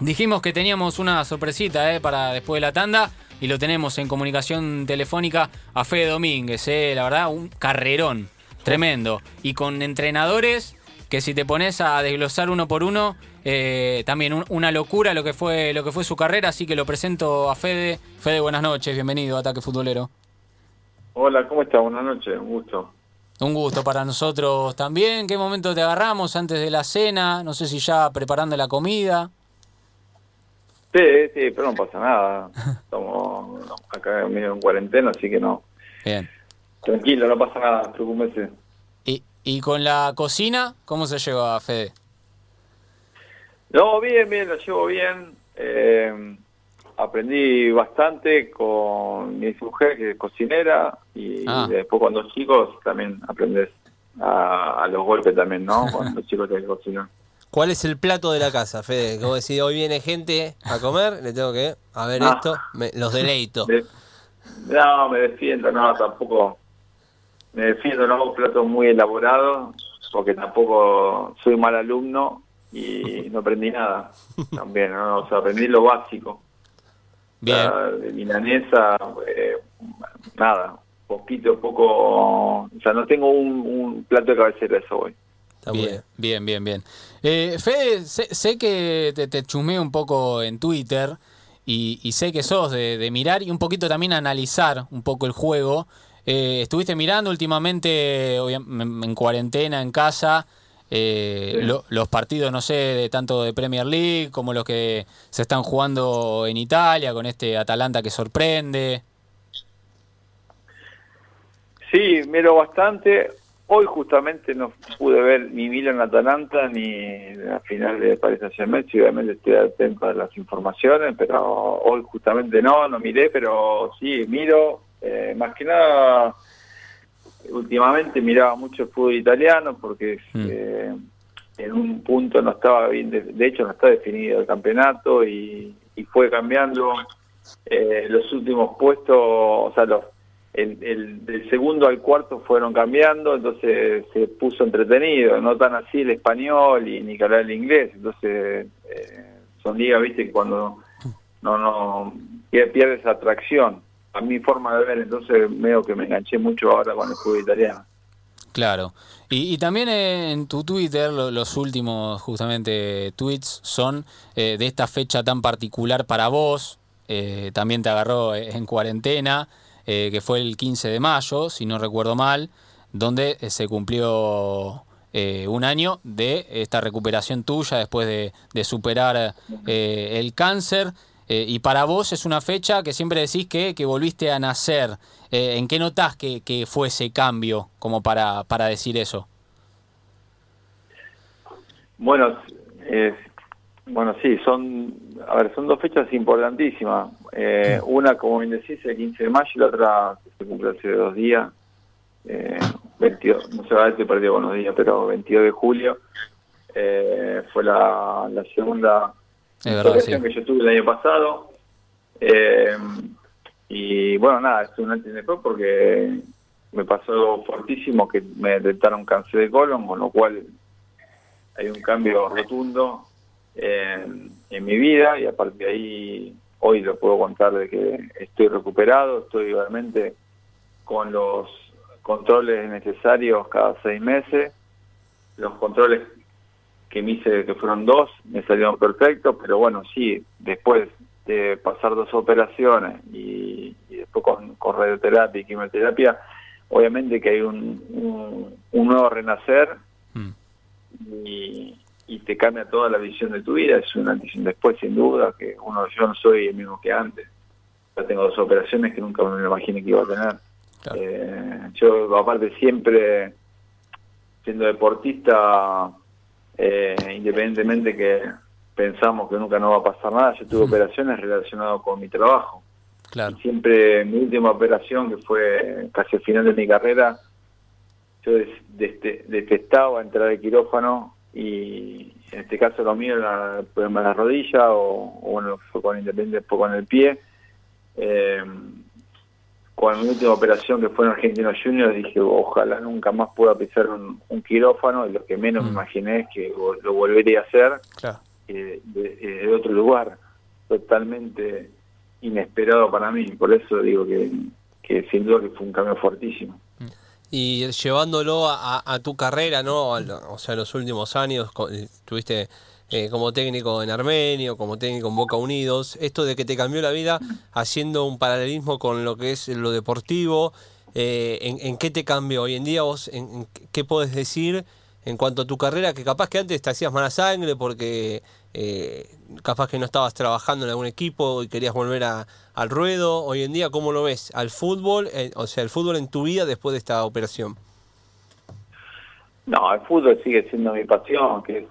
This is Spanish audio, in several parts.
Dijimos que teníamos una sorpresita eh, para después de la tanda y lo tenemos en comunicación telefónica a Fede Domínguez, eh, la verdad, un carrerón tremendo. Y con entrenadores que si te pones a desglosar uno por uno, eh, también una locura lo que fue lo que fue su carrera, así que lo presento a Fede. Fede, buenas noches, bienvenido a Ataque Futbolero. Hola, ¿cómo estás? Buenas noches, un gusto. Un gusto para nosotros también. ¿Qué momento te agarramos antes de la cena? No sé si ya preparando la comida. Sí, sí, pero no pasa nada. Estamos acá medio en cuarentena, así que no. Bien. Tranquilo, no pasa nada, preocúpese. ¿Y, ¿Y con la cocina, cómo se lleva, Fede? No, bien, bien, lo llevo bien. Eh, aprendí bastante con mi mujer, que es cocinera, y Ah. después cuando chicos también aprendes a, a los golpes también, ¿no? Cuando los chicos tienen que cocinar. ¿Cuál es el plato de la casa, Fede? Como decir, hoy viene gente a comer, le tengo que, a ver Ah. esto, me- los deleito. De- no, me defiendo, no, tampoco. Me defiendo, no hago platos muy elaborados, porque tampoco soy mal alumno y no aprendí nada. También, ¿no? O sea, aprendí lo básico. Bien. La de milanesa, eh, nada, poquito, poco. O sea, no tengo un, un plato de cabecera, eso hoy. Está Bien, bien. bien, bien, bien. Eh, Fede, sé, sé que te, te chusmeé un poco en Twitter y, y sé que sos de, de mirar y un poquito también analizar un poco el juego. Eh, estuviste mirando últimamente en, en cuarentena, en casa, eh, Sí. lo- los partidos, no sé, de tanto de Premier League como los que se están jugando en Italia con este Atalanta que sorprende. Sí, miro bastante. Hoy justamente no pude ver ni Milan Atalanta ni la final de Paris Saint Germain. Obviamente estoy atento a las informaciones, pero hoy justamente no, no miré, pero sí, miro. eh, más que nada, últimamente miraba mucho el fútbol italiano porque Mm. eh, en un punto no estaba bien, de, de hecho no está definido el campeonato y, y fue cambiando eh, los últimos puestos, o sea, los el, el del segundo al cuarto fueron cambiando, entonces se puso entretenido, no tan así el español y ni que hablar el inglés, entonces eh, son ligas, viste, cuando no, no, pierde, pierde esa atracción, a mi forma de ver, entonces veo que me enganché mucho ahora con el fútbol italiano. Claro. Y, también en tu Twitter, lo- los últimos justamente tweets son eh, de esta fecha tan particular para vos. eh, también te agarró eh, en cuarentena, eh, que fue el 15 de mayo, si no recuerdo mal, donde eh, se cumplió eh, un año de esta recuperación tuya después de, superar el cáncer. Y para vos es una fecha que siempre decís que, que volviste a nacer. ¿En qué notás que, que fue ese cambio como para, para decir eso? Bueno, bueno, sí, son, a ver, son dos fechas importantísimas. Eh, una, como bien decís, el 15 de mayo y la otra se cumple hace dos días. Eh, 22, no sé, ahora estoy perdido con los días, pero 22 de julio. Eh, fue la, la segunda verdad, sí. que yo tuve el año pasado. Eh, y bueno, nada, es un antes y después porque me pasó fortísimo que me detectaron cáncer de colon, con lo cual hay un cambio rotundo en, en mi vida y a partir de ahí hoy lo puedo contar de que estoy recuperado, estoy realmente con los controles necesarios cada seis meses, los controles que me hice, que fueron dos, me salieron perfectos, pero bueno, sí, después de pasar dos operaciones y, y después con, con radioterapia y quimioterapia, obviamente que hay un, un, un nuevo renacer Mm. y, y te cambia toda la visión de tu vida, es un antes y un después sin duda, que uno yo no soy el mismo que antes. Ya tengo dos operaciones que nunca me imaginé que iba a tener. Claro. Eh, yo aparte siempre siendo deportista, eh, independientemente que pensamos que nunca no va a pasar nada, yo tuve operaciones relacionadas con mi trabajo. Claro. Y siempre mi última operación, que fue casi al final de mi carrera, yo detestaba entrar al quirófano y en este caso lo mío era el problema de la rodilla o, o bueno, fue con Independiente, fue con el pie. Eh, con mi última operación que fue en Argentino Juniors dije ojalá nunca más pueda pisar un, un quirófano y lo que menos me Mm. imaginé es que lo volvería a hacer Claro. eh, de, eh, de otro lugar, totalmente inesperado para mí. Por eso digo que, que sin duda que fue un cambio fuertísimo. Y llevándolo a, tu carrera, ¿no? O sea, los últimos años co- estuviste eh, como técnico en Armenio, como técnico en Boca Unidos. Esto de que te cambió la vida haciendo un paralelismo con lo que es lo deportivo. eh, ¿en, qué te cambió hoy en día vos? En, qué podés decir en cuanto a tu carrera? Que capaz que antes te hacías mala sangre porque eh, capaz que no estabas trabajando en algún equipo y querías volver a- al ruedo. Hoy en día, ¿cómo lo ves? Al fútbol, eh, o sea, el fútbol en tu vida después de esta operación. No, el fútbol sigue siendo mi pasión, que es,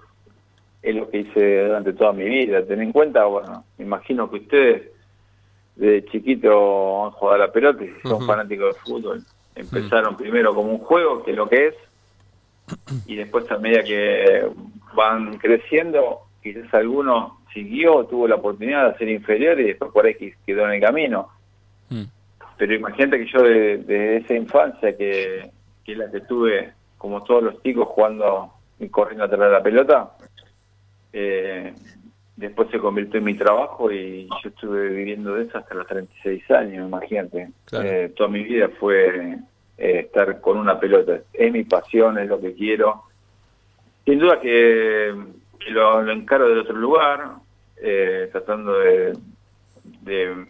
es lo que hice durante toda mi vida. Ten en cuenta, bueno, me imagino que ustedes de chiquito han jugado a la pelota y son Ujú. fanáticos del fútbol. Empezaron primero como un juego, que es lo que es, y después a medida que van creciendo, quizás alguno siguió, tuvo la oportunidad de ser inferior y después por ahí quedó en el camino. Mm. Pero imagínate que yo de, de esa infancia que, que es la que tuve, como todos los chicos, jugando y corriendo atrás de la pelota, eh, después se convirtió en mi trabajo y yo estuve viviendo de eso hasta los 36 años, imagínate. Claro. Eh, toda mi vida fue eh, estar con una pelota. Es mi pasión, es lo que quiero. Sin duda que, que lo, lo encaro de otro lugar, eh, tratando de, de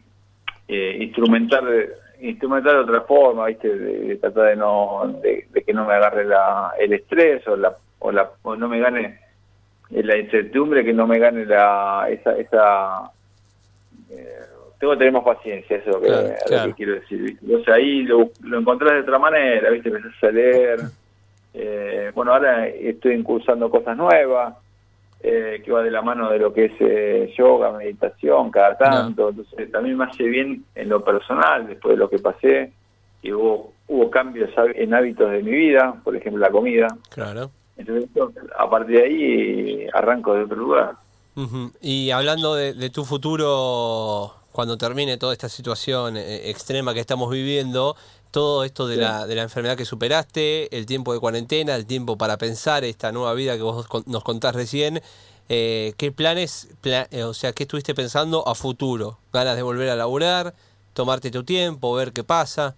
eh, instrumentar de, instrumentar de otra forma, ¿viste? De, de tratar de no de, de que no me agarre la, el estrés o la o la o no me gane la incertidumbre, que no me gane la esa esa eh, tengo que tener más paciencia, eso que, Claro, es lo que quiero decir. ¿viste? Entonces ahí lo, lo encontrás de otra manera, ¿viste? Empezás a leer. Eh, bueno, ahora estoy incursando cosas nuevas, eh, que va de la mano de lo que es eh, yoga, meditación, cada tanto. Entonces también me hace bien en lo personal, después de lo que pasé, que hubo, hubo cambios en hábitos de mi vida, por ejemplo la comida. Claro. Entonces a partir de ahí arranco de otro lugar. Y hablando de, de tu futuro, cuando termine toda esta situación eh, extrema que estamos viviendo, todo esto de, Sí. la, de la enfermedad que superaste, el tiempo de cuarentena, el tiempo para pensar esta nueva vida que vos nos contás recién, eh, ¿qué planes, pla- eh, o sea, qué estuviste pensando a futuro? ¿Ganas de volver a laburar? ¿Tomarte tu tiempo? ¿Ver qué pasa?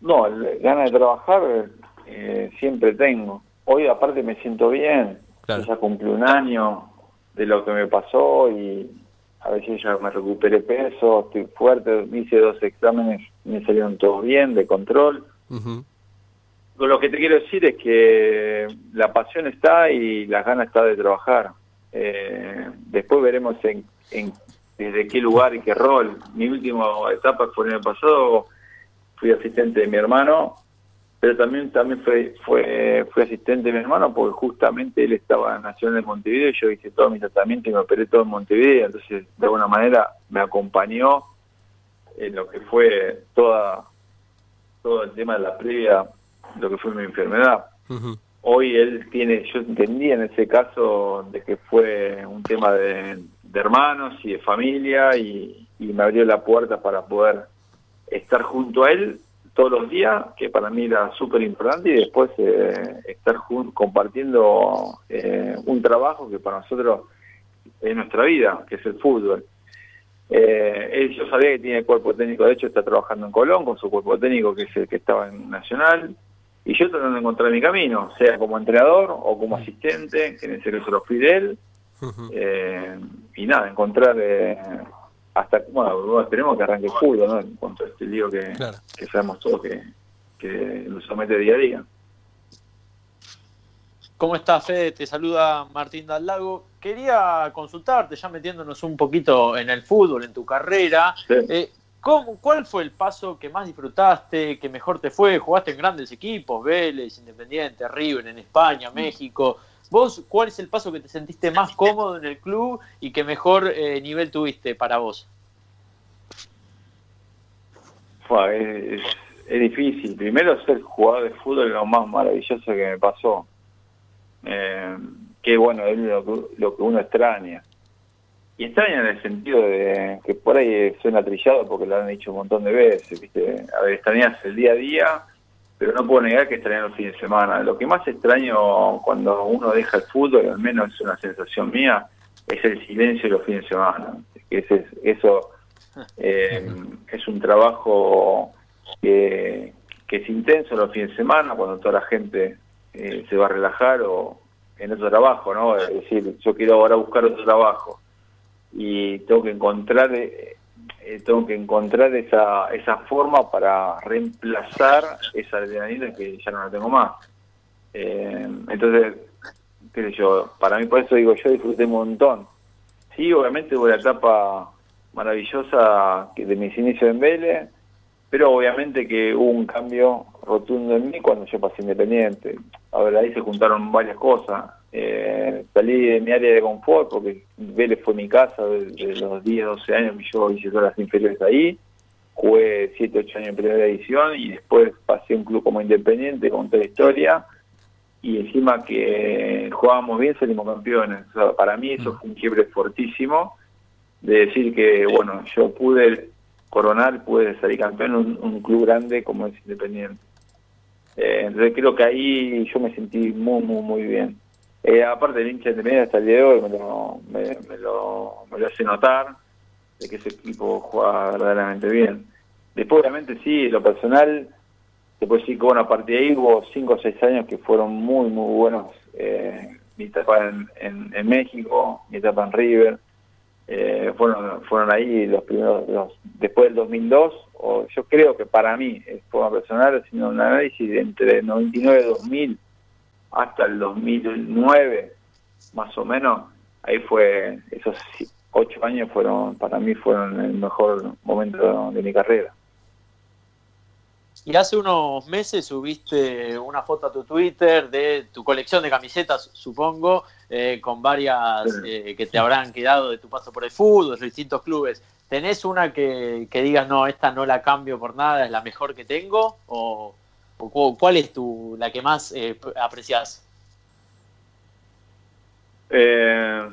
No, el- ganas de trabajar eh, siempre tengo. Hoy aparte me siento bien, Claro. ya cumplí un año de lo que me pasó y a veces ya me recuperé peso, estoy fuerte, hice dos exámenes, me salieron todos bien, de control. Lo que te quiero decir es que la pasión está y las ganas está de trabajar. Eh, después veremos en, en desde qué lugar y qué rol. Mi última etapa fue el año pasado, fui asistente de mi hermano, pero también también fue, fue fui asistente de mi hermano porque justamente él estaba en Nacional de Montevideo y yo hice todos mis tratamientos y me operé todo en Montevideo, entonces de alguna manera me acompañó en lo que fue toda todo el tema de la previa, lo que fue mi enfermedad. Hoy él tiene, yo entendí en ese caso de que fue un tema de, de hermanos y de familia y, y me abrió la puerta para poder estar junto a él todos los días, que para mí era súper importante, y después eh, estar compartiendo eh, un trabajo que para nosotros es nuestra vida, que es el fútbol. Eh, él, yo sabía que tiene cuerpo técnico, de hecho está trabajando en Colón con su cuerpo técnico, que es el que estaba en Nacional, y yo tratando de encontrar mi camino, sea como entrenador o como asistente, que en ese caso lo fui de él, eh, y nada, encontrar eh, hasta, bueno, bueno, esperemos que arranque el fútbol, ¿no? En cuanto a este lío que, Claro. que sabemos todos que, que nos somete día a día. ¿Cómo estás, Fede? Te saluda Martín Lago. Quería consultarte, ya metiéndonos un poquito en el fútbol, en tu carrera. Sí. Eh, ¿cómo- ¿Cuál fue el paso que más disfrutaste, que mejor te fue? Jugaste en grandes equipos, Vélez, Independiente, River, en España, México. ¿Vos cuál es el paso que te sentiste más cómodo en el club y que mejor eh, nivel tuviste para vos? Es difícil. Primero ser jugador de fútbol es lo más maravilloso que me pasó. Eh, que bueno, es lo que, lo que uno extraña. Y extraña en el sentido de que por ahí suena trillado porque lo han dicho un montón de veces, ¿viste? A ver, extrañas el día a día, pero no puedo negar que extrañar los fines de semana. Lo que más extraño cuando uno deja el fútbol, al menos es una sensación mía, es el silencio de los fines de semana. Ese, eso eh, es un trabajo que, que, es intenso los fines de semana, cuando toda la gente eh, se va a relajar o en otro trabajo, ¿no? Es decir, yo quiero ahora buscar otro trabajo y tengo que encontrar eh, tengo que encontrar esa, esa forma para reemplazar esa adrenalina que ya no la tengo más. entonces, qué sé yo, para mí por eso digo, yo disfruté un montón. Sí, obviamente hubo la etapa maravillosa de mis inicios en Vélez, pero obviamente que hubo un cambio rotundo en mí cuando yo pasé independiente. A ver, ahí se juntaron varias cosas. Eh, salí de mi área de confort porque Vélez fue mi casa desde los 10, 12 años yo hice todas las inferiores ahí. Jugué 7, 8 años en primera edición y después pasé a un club como independiente con toda la historia. Y encima que jugábamos bien, salimos campeones. para mí eso fue un quiebre fortísimo de decir que, bueno, yo pude coronar, pude salir campeón en un, club grande como es Independiente. Eh, entonces creo que ahí yo me sentí muy, muy, muy bien. Eh, aparte del hincha de hasta el día de hoy me lo, me, lo, me lo hace notar de que ese equipo juega verdaderamente bien. Después, obviamente, sí, lo personal, después sí que bueno, a partir de ahí hubo cinco o seis años que fueron muy, muy buenos. Eh, mi etapa en, en México, mi etapa en River, eh, fueron fueron ahí los primeros los, después del 2002 o yo creo que para mí de forma personal haciendo un análisis entre 99 2000 hasta el 2009 más o menos ahí fue esos ocho años fueron para mí fueron el mejor momento de mi carrera y hace unos meses subiste una foto a tu Twitter de tu colección de camisetas, supongo, eh, con varias eh, que te habrán quedado de tu paso por el fútbol, de distintos clubes. ¿Tenés una que, que, digas, no, esta no la cambio por nada, es la mejor que tengo? ¿O, cuál es tu, la que más eh, apreciás? Eh,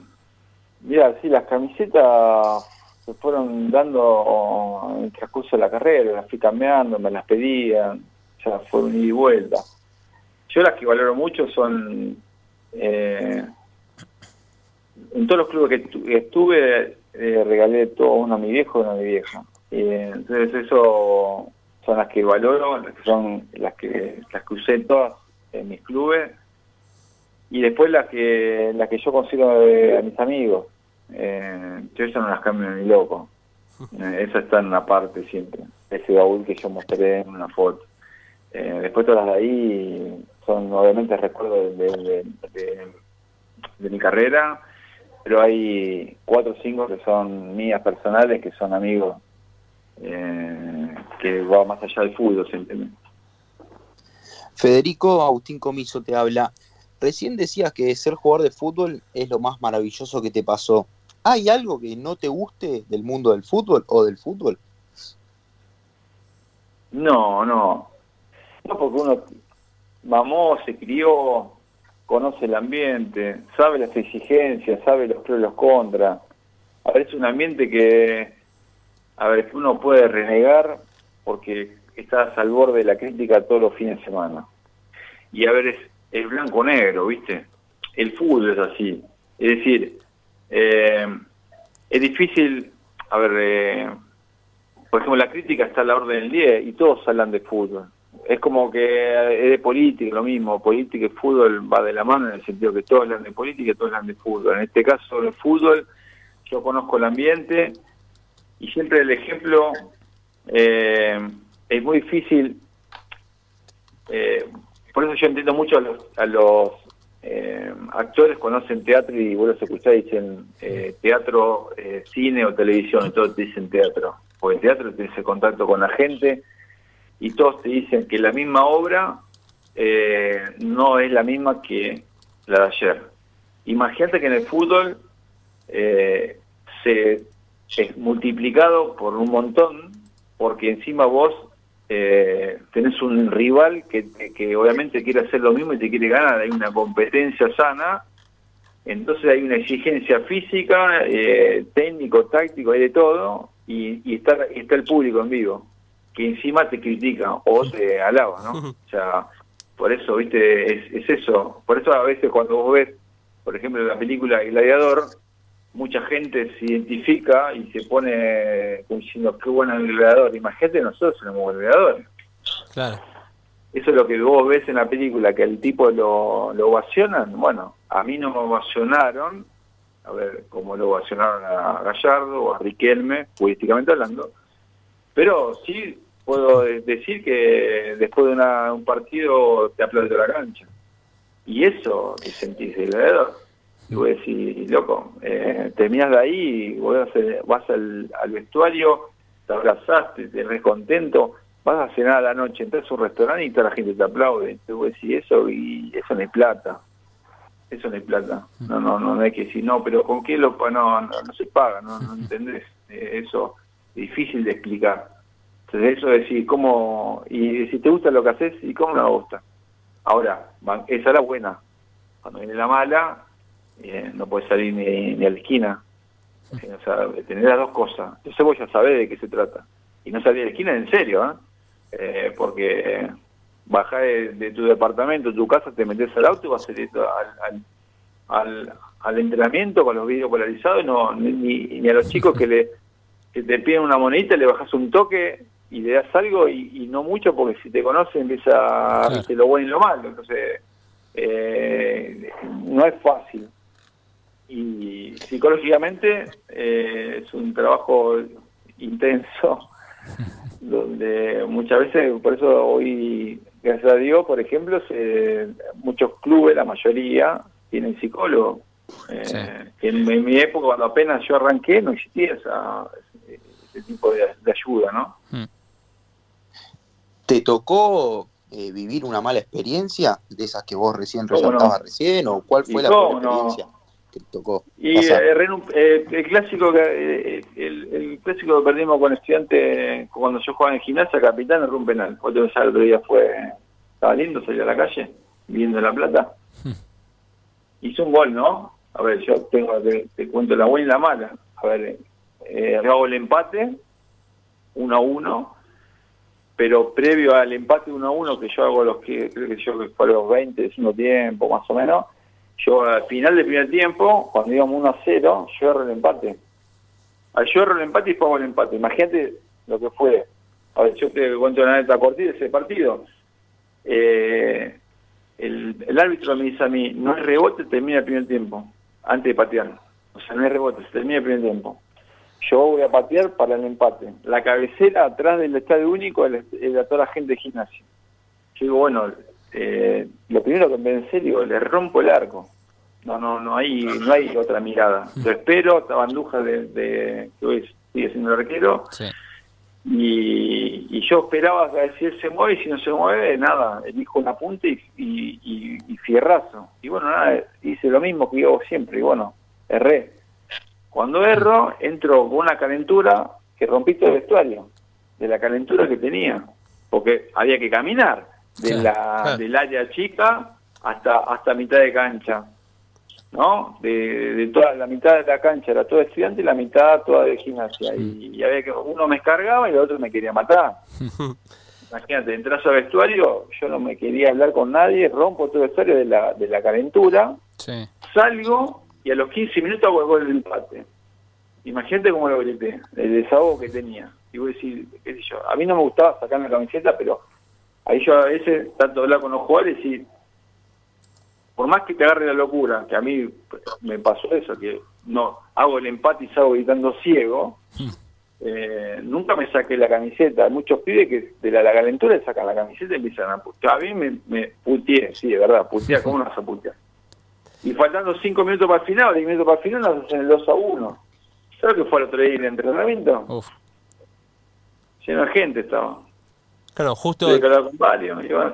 mira, sí, las camisetas se fueron dando en el transcurso de la carrera, las fui cambiando, me las pedían, ya fue un ida y vuelta. Yo las que valoro mucho son, eh, en todos los clubes que estuve, eh, regalé todo uno a mi viejo y uno a mi vieja. entonces eso son las que valoro, las que son las que las que usé todas en mis clubes y después las que las que yo consigo a mis amigos eh, yo ya no las cambio ni loco. Eh, esa está en una parte siempre. Ese baúl que yo mostré en una foto. Eh, después todas las de ahí son obviamente recuerdos de, de, mi carrera, pero hay cuatro o cinco que son mías personales, que son amigos, eh, que va más allá del fútbol, simplemente. Federico Agustín Comiso te habla. Recién decías que ser jugador de fútbol es lo más maravilloso que te pasó. ¿Hay algo que no te guste del mundo del fútbol o del fútbol? No, no. No, porque uno mamó, se crió, conoce el ambiente, sabe las exigencias, sabe los pros y los contras. A ver, es un ambiente que, a ver, que uno puede renegar porque estás al borde de la crítica todos los fines de semana. Y a ver, es, el blanco-negro, ¿viste? El fútbol es así. Es decir, eh, es difícil, a ver, eh, por ejemplo, la crítica está a la orden del día y todos hablan de fútbol. Es como que es de política, lo mismo, política y fútbol va de la mano en el sentido que todos hablan de política y todos hablan de fútbol. En este caso, el fútbol, yo conozco el ambiente y siempre el ejemplo eh, es muy difícil. por eso yo entiendo mucho a los, a los eh, actores conocen teatro y vos los escuchás dicen eh, teatro, eh, cine o televisión, y todos te dicen teatro. Porque el teatro tiene ese contacto con la gente y todos te dicen que la misma obra eh, no es la misma que la de ayer. Imagínate que en el fútbol se es multiplicado por un montón porque encima vos eh, tenés un rival que, que, obviamente quiere hacer lo mismo y te quiere ganar, hay una competencia sana, entonces hay una exigencia física, eh, técnico, táctico, hay de todo, y, y, está, está el público en vivo, que encima te critica o te alaba, ¿no? O sea, por eso, viste, es, es eso, por eso a veces cuando vos ves, por ejemplo, la película Gladiador, mucha gente se identifica y se pone diciendo qué bueno el. Imagínate, nosotros somos gladiadores. Claro. Eso es lo que vos ves en la película, que el tipo lo, lo ovacionan. Bueno, a mí no me ovacionaron, a ver, como lo ovacionaron a Gallardo o a Riquelme, políticamente hablando. Pero sí puedo de- decir que después de una- un partido te aplaude la cancha. Y eso te sentís el gladiador. Y vos decís, loco, eh, terminás de ahí, y vos vas, al- vas al, vestuario, te abrazaste, te res contento, vas a cenar a la noche, entras a un restaurante y toda la gente te aplaude. Entonces vos decís eso y eso no es plata. Eso no es plata. No, no, no, no hay que decir, no, pero ¿con qué lo no, no, no se paga? No, no entendés. Eh, Eso es difícil de explicar. Entonces eso es decir, ¿cómo? Y si te gusta lo que haces, ¿y cómo no me gusta? Ahora, esa es la buena. Cuando viene la mala, eh, no puedes salir ni, ni a la esquina. Eh, O sea, tener las dos cosas. Entonces vos ya sabés de qué se trata. Y no salir a la esquina en serio, ¿eh? Eh, porque bajás de, de tu departamento, tu casa, te metes al auto y vas directo al, al, al, al entrenamiento con los vídeos polarizados, no, ni, a los chicos que le que te piden una monedita, le bajas un toque y le das algo y, y no mucho porque si te conoce empieza Claro. lo bueno y lo malo. Entonces, eh, no es fácil. Y psicológicamente eh, es un trabajo intenso donde muchas veces, por eso hoy, gracias a Dios, por ejemplo, se- muchos clubes, la mayoría, tienen psicólogo. Eh, Sí. que en, en mi época, cuando apenas yo arranqué, no existía esa, ese, ese tipo de, de ayuda, ¿no? ¿Te tocó eh, vivir una mala experiencia de esas que vos recién resaltabas recién? ¿O cuál fue ¿Y la no? experiencia que te tocó? Y pasar? eh, eh, el clásico que eh, el, el clásico que perdimos con estudiante cuando yo jugaba en gimnasia, capitán, erró un penal. Otro el otro día fue, estaba lindo, salí a la calle, viendo la plata. Hizo un gol, ¿no? A ver, yo tengo, te, te cuento la buena y la mala. A ver, eh, hago el empate, 1 a 1, pero previo al empate 1 a 1, que yo hago los que, creo que yo que fue a los 20, de segundo tiempo, más o menos, yo al final del primer tiempo, cuando íbamos 1 a 0, yo erro el empate. Al yo erro el empate y pongo el empate. Imagínate lo que fue. A ver, yo te cuento una neta cortita de ese partido. Eh, el, árbitro me dice a mí, no hay rebote, termina el primer tiempo, antes de patear. O sea, no hay rebote, se termina el primer tiempo. Yo voy a patear para el empate. La cabecera atrás del estadio único es la toda la gente de gimnasio. Yo digo, bueno, eh, lo primero que pensé, digo, le rompo el arco. No, no, no hay, no hay otra mirada. Lo espero, esta banduja de, de que hoy sigue siendo el arquero, Sí. y, y yo esperaba a ver si él se mueve y si no se mueve, nada, elijo una punta y, y, y- y fierrazo. Y bueno, nada, hice lo mismo que yo siempre, y bueno, erré. Cuando erro, entro con una calentura que rompí todo el vestuario, de la calentura que tenía, porque había que caminar de Claro, la, claro. del área chica hasta, hasta mitad de cancha. ¿no? De, de toda la mitad de la cancha era todo estudiante y la mitad toda de gimnasia. Y, y había que uno me escargaba y el otro me quería matar. Imagínate, entras al vestuario, yo no me quería hablar con nadie, rompo todo el vestuario de la, de la calentura, Sí. salgo y a los 15 minutos hago el empate. Imagínate cómo lo grité, el desahogo que tenía. Y voy a decir, qué sé yo, a mí no me gustaba sacar la camiseta, pero ahí yo a veces tanto hablar con los jugadores y por más que te agarre la locura, que a mí me pasó eso, que no hago el empate y salgo gritando ciego, eh, nunca me saqué la camiseta. Hay muchos pibes que de la, la calentura le sacan la camiseta y empiezan a putear. A mí me, me puteé, sí, de verdad, putear, ¿cómo no vas a putear? Y faltando 5 minutos para el final, 10 minutos para el final, nos hacen el 2 a 1. ¿Sabes que fue el otro día el entrenamiento? Uf. Lleno de gente estaba. Claro, justo Tuve que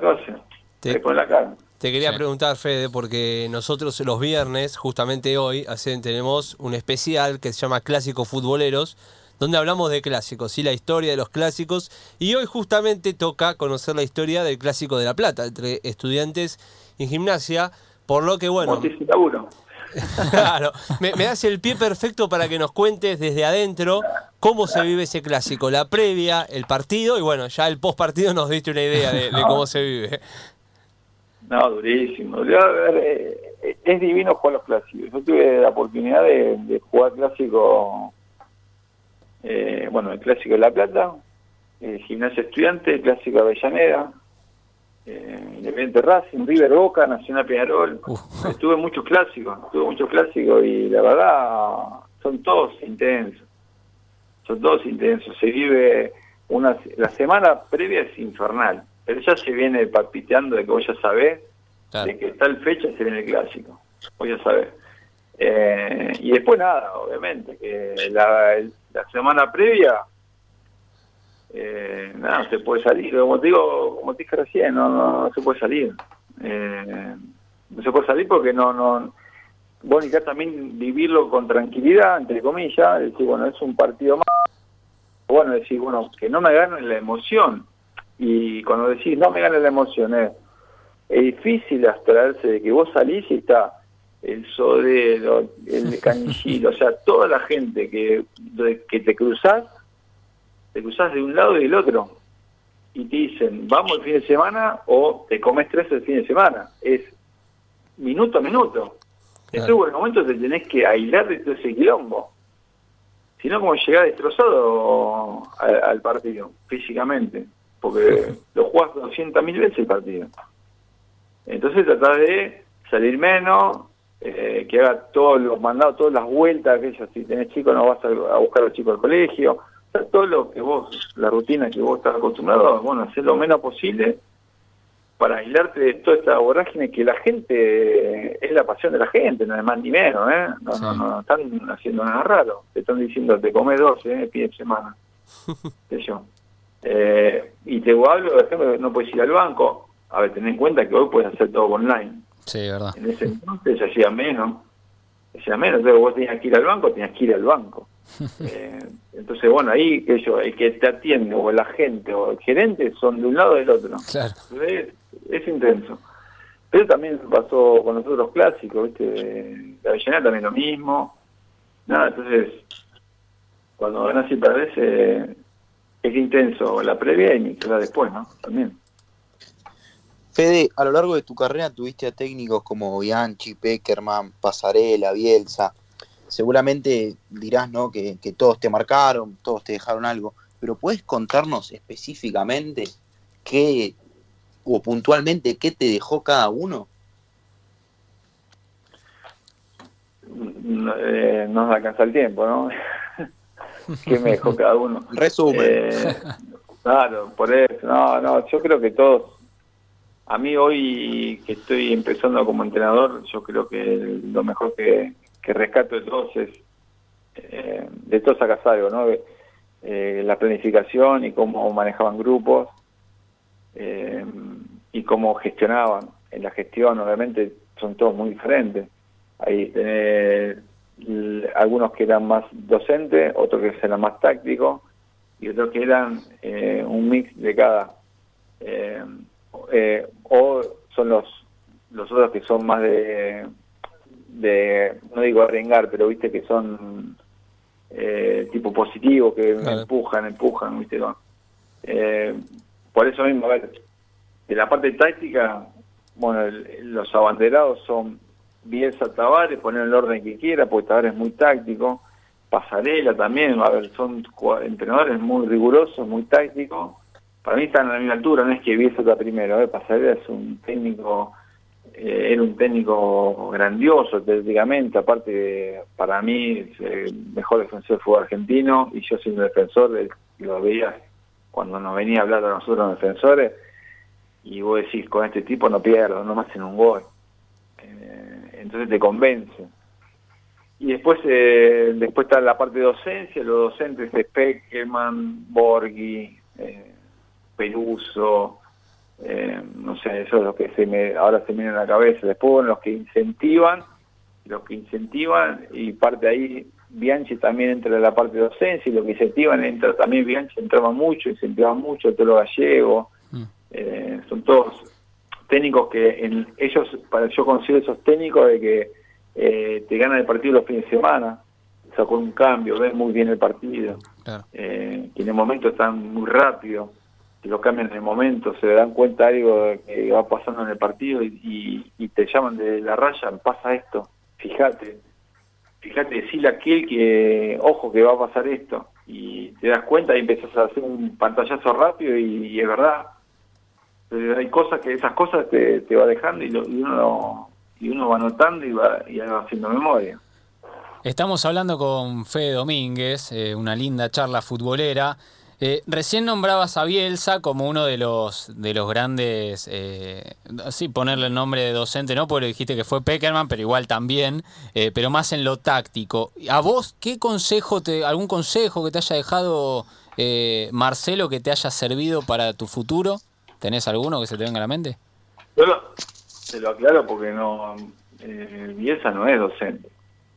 con ¿qué hacer? Te- ponen la cara. Te quería Sí. preguntar, Fede, porque nosotros los viernes, justamente hoy, hacen, tenemos un especial que se llama Clásicos Futboleros, donde hablamos de clásicos y la historia de los clásicos. Y hoy justamente toca conocer la historia del Clásico de La Plata, entre estudiantes y gimnasia. Por lo que, bueno, laburo. claro, me, me das el pie perfecto para que nos cuentes desde adentro cómo se vive ese clásico, la previa, el partido y bueno, ya el post partido nos diste una idea de, cómo se vive. No, durísimo. Yo, ver, eh, es divino jugar los clásicos. Yo tuve la oportunidad de, de jugar clásico, eh, bueno, el clásico de La Plata, el gimnasio estudiante, el clásico de Avellaneda, eh, Independiente Racing, River Boca, Nacional Peñarol. Uf. Tuve muchos clásicos, tuve muchos clásicos y la verdad son todos intensos. Son todos intensos. Se vive una la semana previa es infernal, pero ya se viene palpiteando de que vos ya sabés Claro. de que tal fecha se viene el clásico. Vos ya sabés. Eh, y después nada, obviamente, que la, la semana previa eh, nada, no se puede salir, como te digo, como te dije recién, no, no, no se puede salir. Eh, no se puede salir porque no, no, vos necesitas también vivirlo con tranquilidad, entre comillas, decir, bueno, es un partido más, bueno, decir, bueno, que no me gane la emoción. Y cuando decís, no me gane la emoción, es, es difícil abstraerse de que vos salís y está el sodero, el canillito, o sea, toda la gente que, que te cruzás, te cruzás de un lado y del otro. Y te dicen, vamos el fin de semana o te comes tres el fin de semana. Es minuto a minuto. Entonces, en el momento te tenés que aislar de todo ese quilombo. Si no, como llegás destrozado al, al partido, físicamente. Porque lo jugás 200.000 veces el partido. Entonces tratás de salir menos, eh, que haga todos los mandados, todas las vueltas, aquellas, si tenés chicos no vas a, a buscar a los chicos al colegio, todo lo que vos, la rutina que vos estás acostumbrado, bueno, hacer lo menos posible para aislarte de toda esta vorágine que la gente, es la pasión de la gente, no es más ni menos, ¿eh? No, Sí. no, no están haciendo nada raro, te están diciendo, te comes 12 ¿eh? el fin de semana, qué yo. Eh, y te hablo, por ejemplo, no puedes ir al banco, a ver, ten en cuenta que hoy puedes hacer todo online. Sí, verdad. En ese entonces se hacía menos, se hacía menos, entonces vos tenías que ir al banco, tenías que ir al banco. Eh, entonces, bueno, ahí que yo, el que te atiende, o la gente, o el gerente, son de un lado o del otro. Claro. Es, es intenso. Pero también pasó con nosotros clásicos, ¿viste? La Avellaneda también lo mismo. Nada, entonces, cuando ganas y perdés, eh, es intenso la previa y la después, ¿no? También. Fede, a lo largo de tu carrera tuviste a técnicos como Bianchi, Peckerman, Pasarela, Bielsa. Seguramente dirás ¿no? que, que todos te marcaron, todos te dejaron algo, pero ¿puedes contarnos específicamente qué o puntualmente qué te dejó cada uno? No, eh, no nos alcanza el tiempo, ¿no? ¿Qué me dejó cada uno? Resumen. Eh, claro, por eso. No, no, yo creo que todos. A mí hoy que estoy empezando como entrenador, yo creo que lo mejor que, que rescato de todos es, eh, de todos sacas algo, ¿no? Eh, la planificación y cómo manejaban grupos eh, y cómo gestionaban. En la gestión, obviamente, son todos muy diferentes. Ahí tenés algunos que eran más docentes, otros que eran más tácticos y otros que eran eh, un mix de cada. Eh, o son los los otros que son más de, de no digo arengar, pero viste que son eh, tipo positivo, que Claro. empujan, empujan, viste. ¿no? Eh, por eso mismo, a ver, de la parte táctica, bueno, el- los abanderados son Bielsa Tavares, poner el orden que quiera, porque Tavares es muy táctico. Pasarela también, a ver, son entrenadores muy rigurosos, muy tácticos. Para mí están a la misma altura, no es que Bielsa está primero, ¿eh? Pasarela es un técnico, era un técnico grandioso técnicamente, aparte, para mí, el mejor defensor del fútbol argentino, y yo siendo defensor, eh, lo veía cuando nos venía a hablar a nosotros los defensores, y vos decís, con este tipo no pierdo, no me hacen un gol. Eh, entonces te convence. Y después eh, después está la parte de docencia, los docentes de Peckerman, Borghi, eh, Peruso, eh, no sé, eso es lo que se me, ahora se me viene a la cabeza. Después bueno, los que incentivan, los que incentivan, y parte ahí Bianchi también entra en la parte de docencia, y los que incentivan entra también Bianchi entraba mucho, incentivaba mucho, lo gallego, Mm. eh, son todos técnicos que en, ellos, para yo considero esos técnicos de que eh, te ganan el partido los fines de semana, sacó un cambio, ven muy bien el partido, Claro. eh, que en el momento están muy rápido. Lo cambian en el momento, se dan cuenta algo que va pasando en el partido y, y, te llaman de la raya, pasa esto, fíjate, fíjate, decirle a aquel que, ojo, que va a pasar esto, y te das cuenta y empiezas a hacer un pantallazo rápido y, es verdad. hay cosas que esas cosas te, te va dejando y, uno y uno va notando y va, y va haciendo memoria. Estamos hablando con Fede Domínguez, eh, una linda charla futbolera. Eh, recién nombrabas a Bielsa como uno de los de los grandes, eh, sí, ponerle el nombre de docente, ¿no? Porque dijiste que fue Peckerman, pero igual también, eh, pero más en lo táctico. ¿A vos qué consejo, te, algún consejo que te haya dejado Marcelo que te haya servido para tu futuro? ¿Tenés alguno que se te venga a la mente? Yo te lo aclaro porque no, Bielsa no es docente.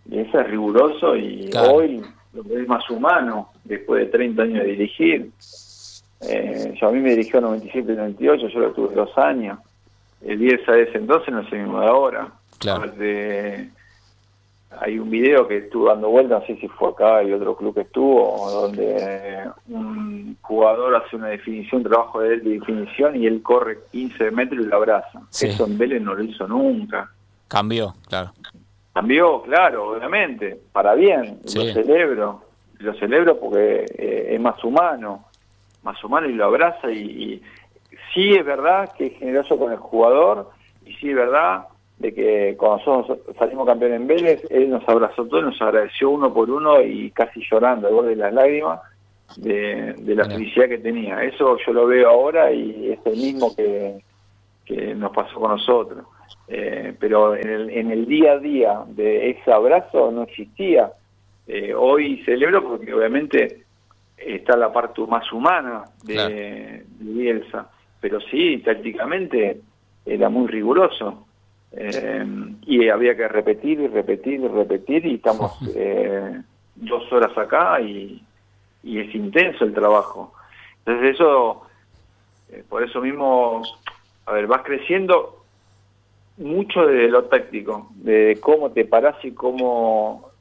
Bielsa es riguroso y hoy lo que es más humano después de 30 años de dirigir. Eh, yo a mí me dirigió en 97 y 98, yo lo tuve dos años. El 10 a ese entonces no es el mismo de ahora. Claro. hay un video que estuvo dando vuelta, no sé si fue acá y otro club que estuvo, donde un jugador hace una definición, un trabajo de, de definición y él corre 15 metros y lo abraza. Eso en Vélez no lo hizo nunca. Cambió, claro. Cambió, claro, obviamente, para bien, lo celebro, lo celebro porque eh, es más humano, más humano y lo abraza y, sí es verdad que es generoso con el jugador y sí es verdad de que cuando nosotros salimos campeón en Vélez, él nos abrazó todo, nos agradeció uno por uno y casi llorando al borde de las lágrimas de, la felicidad que tenía. Eso yo lo veo ahora y es el mismo que, que nos pasó con nosotros. Eh, pero en el, en el día a día de ese abrazo no existía. Eh, hoy celebro porque obviamente está la parte más humana de, Bielsa, pero sí, tácticamente era muy riguroso. Eh, y había que repetir y repetir y repetir y estamos dos horas acá y, y es intenso el trabajo. Entonces eso, por eso mismo, a ver, vas creciendo mucho de lo táctico, de cómo te parás y cómo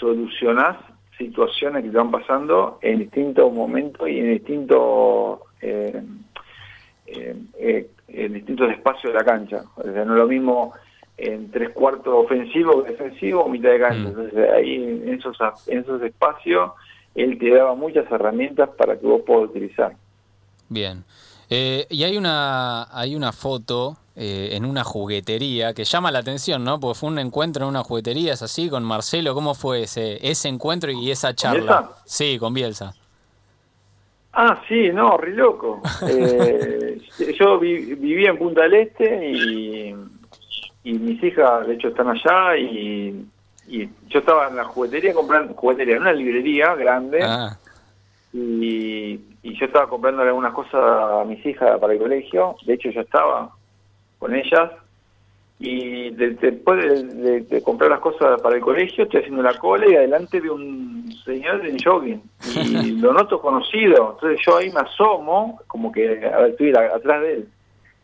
solucionás situaciones que te van pasando en distintos momentos y en distintos eh, eh, eh, en distintos espacios de la cancha. O sea, no es lo mismo en tres cuartos ofensivo que defensivo o mitad de cancha. Mm. Entonces ahí en esos, en esos espacios él te daba muchas herramientas para que vos puedas utilizar. Bien. y hay una, hay una foto eh, en una juguetería, que llama la atención, ¿no? Porque fue un encuentro en una juguetería, es así, con Marcelo. ¿Cómo fue ese, ese encuentro y esa charla? Sí, con Bielsa. Ah, sí, no, re loco. Eh, yo vivía en Punta del Este y, y mis hijas, de hecho, están allá y, yo estaba en la juguetería comprando, juguetería, en una librería grande. Ah. Y, y yo estaba comprando algunas cosas a mis hijas para el colegio. De hecho, yo estaba con ellas y después de, comprar las cosas para el colegio estoy haciendo la cola y adelante de un señor en jogging. Y lo noto conocido. Entonces yo ahí me asomo como que a ver, estoy atrás de él.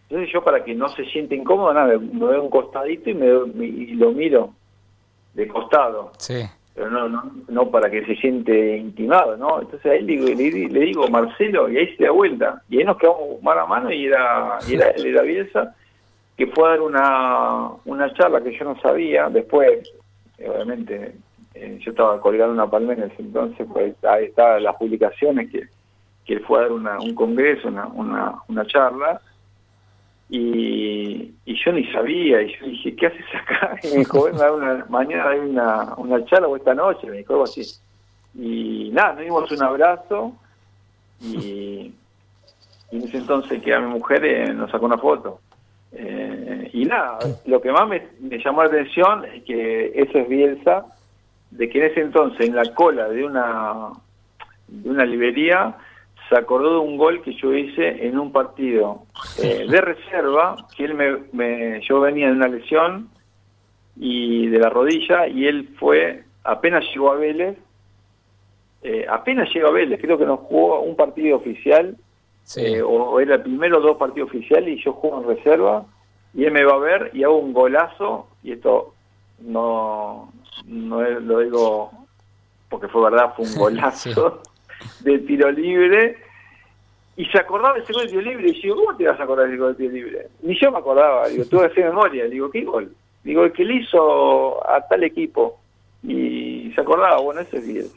Entonces yo para que no se siente incómodo nada me, doy un costadito y me, y lo miro de costado. Sí. Pero no, no, no para que se siente intimado, ¿no? Entonces ahí le, le, le digo, Marcelo, y ahí se da vuelta. Y ahí nos quedamos mano a mano y era, y era él era Bielsa, que fue a dar una, una charla que yo no sabía, después, obviamente, eh, yo estaba colgando una palmera en ese entonces, pues ahí estaban las publicaciones que, que él fue a dar una, un congreso, una, una, una charla, y, y yo ni sabía, y yo dije, ¿qué haces acá? Y me dijo, una, mañana hay una, una charla o esta noche, me dijo algo así. Y nada, nos dimos un abrazo, y, y en ese entonces que a mi mujer eh, nos sacó una foto. Eh, y nada, lo que más me, llamó la atención es que eso es Bielsa, de que en ese entonces, en la cola de una, de una librería, se acordó de un gol que yo hice en un partido eh, de reserva, que él me, yo venía de una lesión y de la rodilla, y él fue, apenas llegó a Vélez, eh, apenas llegó a Vélez, creo que nos jugó un partido oficial eh, o, era el primero dos partidos oficiales y yo juego en reserva y él me va a ver y hago un golazo y esto no, no lo digo porque fue verdad, fue un golazo de tiro libre y se acordaba ese gol de tiro libre. Y yo, ¿cómo te vas a acordar de ese gol de tiro libre? Ni yo me acordaba, digo, tuve que hacer memoria. Digo, ¿qué gol? Digo, el que le hizo a tal equipo. Y se acordaba, bueno, ese es.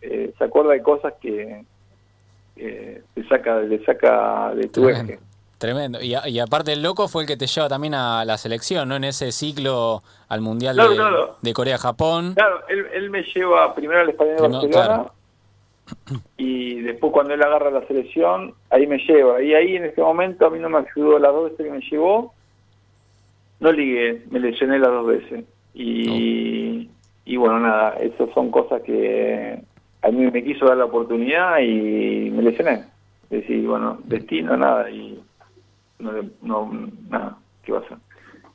Eh, se acuerda de cosas que eh, te saca, le saca de tu Tremendo. eje. Tremendo. Y, a- y aparte el loco fue el que te lleva también a la selección, ¿no? En ese ciclo al Mundial Claro, de, claro. de Corea-Japón. Claro, él, él me lleva primero al Español de Barcelona y después cuando él agarra la selección, ahí me lleva. Y ahí en este momento a mí no me ayudó las dos veces que me llevó. No ligué, me lesioné las dos veces. Y, y bueno, nada, esas son cosas que a mí me quiso dar la oportunidad y me lesioné. Es decir, bueno, destino, nada, y no, no nada, ¿qué va a hacer?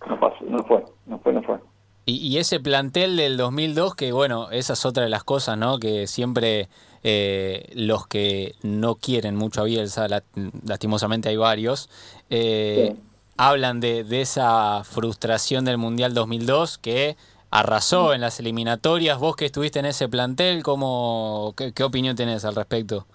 No pasó, no fue, no fue, no fue. Y, y ese plantel del 2002, que bueno, esa es otra de las cosas, ¿no? Que siempre eh, los que no quieren mucho a Bielsa, la- lastimosamente hay varios, eh, Sí. hablan de, de esa frustración del Mundial 2002 que arrasó en las eliminatorias. Vos que estuviste en ese plantel, ¿cómo, qué, qué opinión tenés al respecto?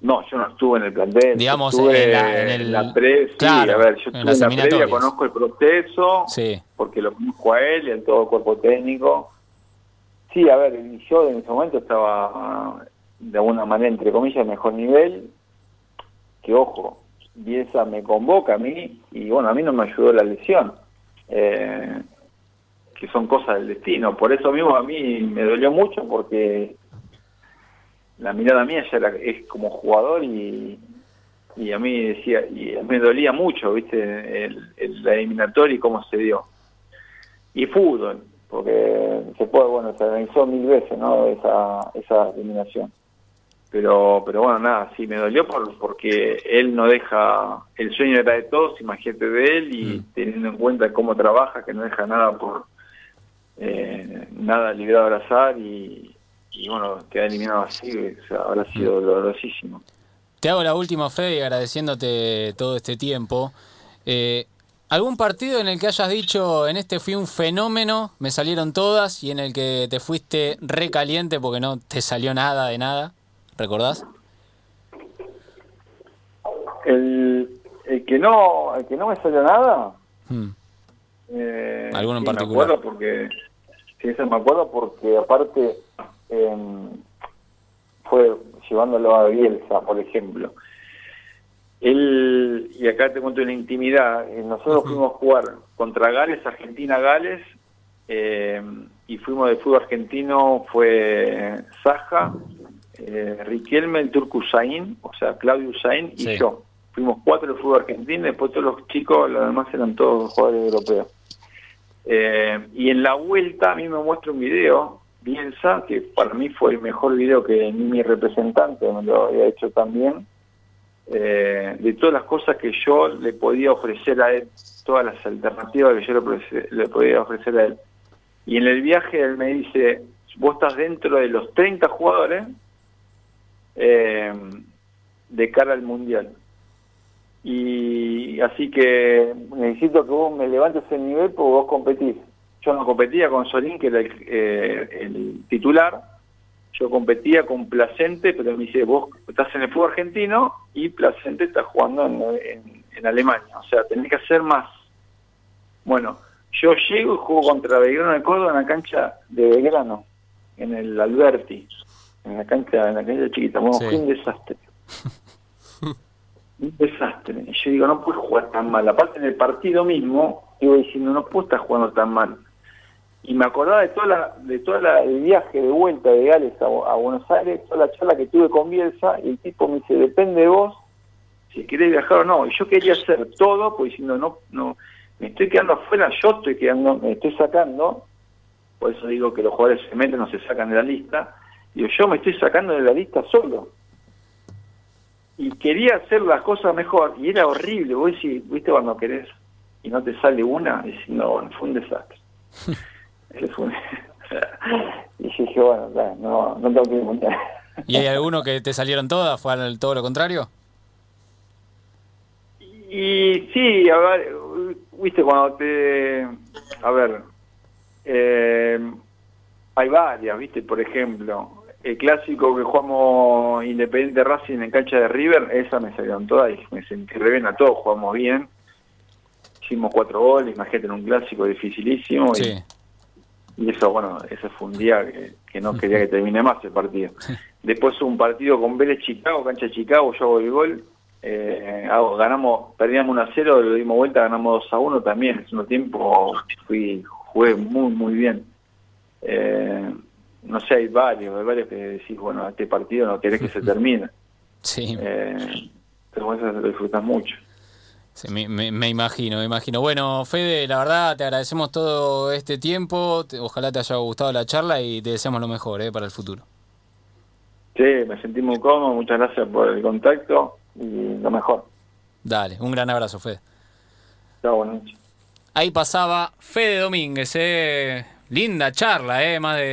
No, yo no estuve en el plantel. Digamos, estuve en la- en el- la pre- sí, claro, a ver, en yo estuve las en la previa, conozco el proceso, Sí, porque lo conozco a él y a todo el cuerpo técnico. Sí, a ver, yo en ese momento estaba, de alguna manera, entre comillas, en mejor nivel, que ojo, Bielsa me convoca a mí, y bueno, a mí no me ayudó la lesión, eh, que son cosas del destino. Por eso mismo a mí me dolió mucho, porque la mirada mía ya era, es como jugador y, y a mí decía y me dolía mucho viste el, el- la eliminatoria y cómo se dio y fútbol porque se puede bueno se organizó mil veces no esa esa eliminación pero pero bueno nada sí me dolió por, porque él no deja el sueño era de todos imagínate de él y Mm. teniendo en cuenta cómo trabaja que no deja nada por eh, nada librado al azar y, y bueno queda eliminado así o sea, habrá sido dolorosísimo Te hago la última, Fede, y agradeciéndote todo este tiempo. Eh, ¿Algún partido en el que hayas dicho, en este fui un fenómeno, me salieron todas, y en el que te fuiste recaliente porque no te salió nada de nada? ¿Recordás? El, el que no el que no me salió nada Hmm. Eh, ¿Alguno en sí, particular? me acuerdo porque sí eso me acuerdo porque aparte em, fue llevándolo a Bielsa por ejemplo él y acá te cuento una intimidad eh, nosotros fuimos a jugar contra Gales Argentina Gales eh, y fuimos de fútbol argentino fue Saja eh, Riquelme el Turco Usain o sea Claudio Usain y Sí. yo fuimos cuatro del fútbol argentino y después todos los chicos los demás eran todos jugadores europeos eh, y en la vuelta a mí me muestra un video, Bielsa, que para mí fue el mejor video que ni mi representante me lo había hecho también, eh, de todas las cosas que yo le podía ofrecer a él, todas las alternativas que yo le, podía ofrecer a él. Y en el viaje él me dice, vos estás dentro de los 30 jugadores eh, de cara al Mundial y así que necesito que vos me levantes el nivel porque vos competís. Yo no competía con Solín, que era el, eh, el titular, yo competía con Placente, pero me dice, vos estás en el fútbol argentino y Placente está jugando en, en- en Alemania, o sea, tenés que hacer más. Bueno, yo llego y juego contra Belgrano de Córdoba en la cancha de Belgrano, en el Alberti, en la cancha, en la cancha chiquita, bueno, Sí. fue un desastre un desastre. Y yo digo, no puedes jugar tan mal. Aparte, en el partido mismo, iba diciendo, no puedo estar jugando tan mal. Y me acordaba de toda la, de toda el viaje de vuelta de Gales a, a Buenos Aires, toda la charla que tuve con Bielsa, y el tipo me dice, depende de vos si querés viajar o no. Y yo quería hacer todo, pues diciendo, no, no, me estoy quedando afuera, yo estoy quedando, me estoy sacando, por eso digo que los jugadores se meten, no se sacan de la lista, digo, yo me estoy sacando de la lista solo y quería hacer las cosas mejor y era horrible vos decís, viste cuando querés y no te sale una diciendo bueno fue un desastre fue un- y yo dije bueno no no tengo que mundial ¿Y hay alguno que te salieron todas? ¿Fue todo lo contrario? y sí a ver viste cuando te a ver eh, hay varias viste por ejemplo el clásico que jugamos Independiente Racing en cancha de River, esa me salieron todas y me sentí re bien a todos, jugamos bien. Hicimos cuatro goles, imagínate en un clásico dificilísimo. y- Sí. y eso, bueno, ese fue un día que, que no quería que termine más el partido. Después un partido con Vélez Chicago, cancha de Chicago, yo hago el gol. Eh, hago- ganamos, perdíamos 1 a 0, lo dimos vuelta, ganamos 2 a 1 también. En segundo tiempo fui, jugué muy, muy bien. Eh, no sé, hay varios, hay varios que decís, bueno, este partido no querés que se termine. Sí, Eh, pero eso lo disfrutas mucho. sí, me, me- me imagino, me imagino. Bueno, Fede, la verdad te agradecemos todo este tiempo. ojalá te haya gustado la charla y te deseamos lo mejor eh, para el futuro. Sí, me sentí muy cómodo, muchas gracias por el contacto y lo mejor. Dale, un gran abrazo, Fede. Chao, buenas noches. Ahí pasaba Fede Domínguez, eh. linda charla, eh, más de